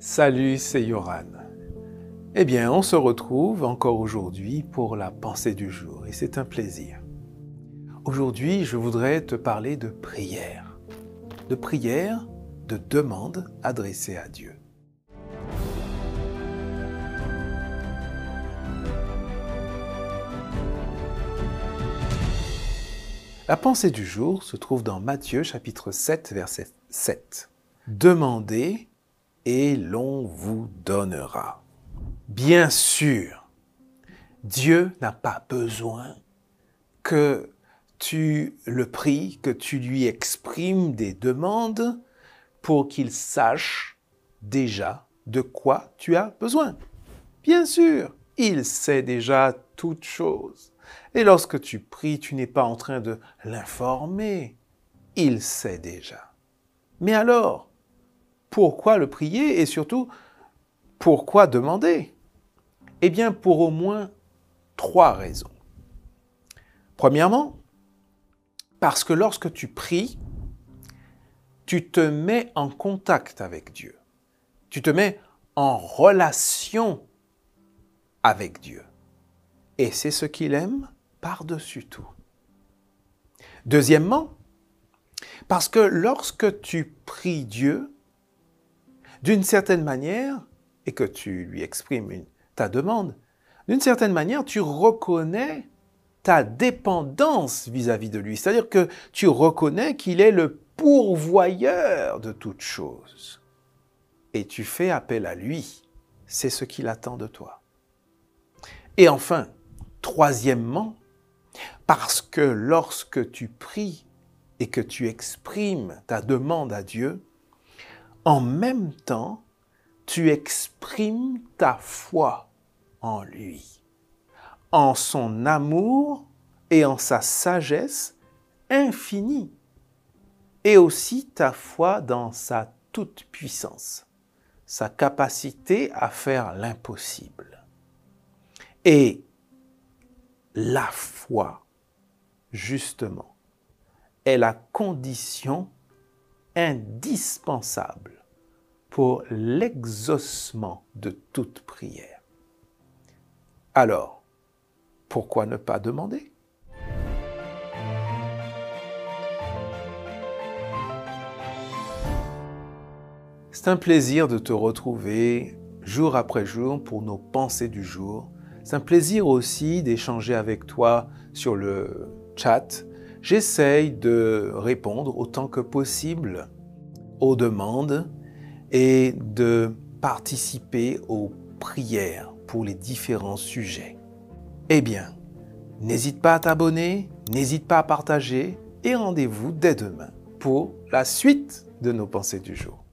Salut, c'est Yoran. Eh bien, on se retrouve encore aujourd'hui pour la pensée du jour et c'est un plaisir. Aujourd'hui, je voudrais te parler de prière. De prière, de demande adressée à Dieu. La pensée du jour se trouve dans Matthieu chapitre 7 verset 7. Demandez et l'on vous donnera. Bien sûr, Dieu n'a pas besoin que tu le pries, que tu lui exprimes des demandes pour qu'il sache déjà de quoi tu as besoin. Bien sûr, il sait déjà toutes choses. Et lorsque tu pries, tu n'es pas en train de l'informer. Il sait déjà. Mais alors, pourquoi le prier et surtout, pourquoi demander? Eh bien, pour au moins trois raisons. Premièrement, parce que lorsque tu pries, tu te mets en contact avec Dieu. Tu te mets en relation avec Dieu. Et c'est ce qu'il aime par-dessus tout. Deuxièmement, parce que lorsque tu pries Dieu, d'une certaine manière, et que tu lui exprimes ta demande, d'une certaine manière, tu reconnais ta dépendance vis-à-vis de lui. C'est-à-dire que tu reconnais qu'il est le pourvoyeur de toutes choses. Et tu fais appel à lui. C'est ce qu'il attend de toi. Et enfin, troisièmement, parce que lorsque tu pries et que tu exprimes ta demande à Dieu, en même temps, tu exprimes ta foi en lui, en son amour et en sa sagesse infinie, et aussi ta foi dans sa toute-puissance, sa capacité à faire l'impossible. Et la foi, justement, est la condition indispensable pour l'exaucement de toute prière. Alors, pourquoi ne pas demander? C'est un plaisir de te retrouver jour après jour pour nos pensées du jour c'est un plaisir aussi d'échanger avec toi sur le chat. J'essaye de répondre autant que possible aux demandes et de participer aux prières pour les différents sujets. Eh bien, n'hésite pas à t'abonner, n'hésite pas à partager et rendez-vous dès demain pour la suite de nos pensées du jour.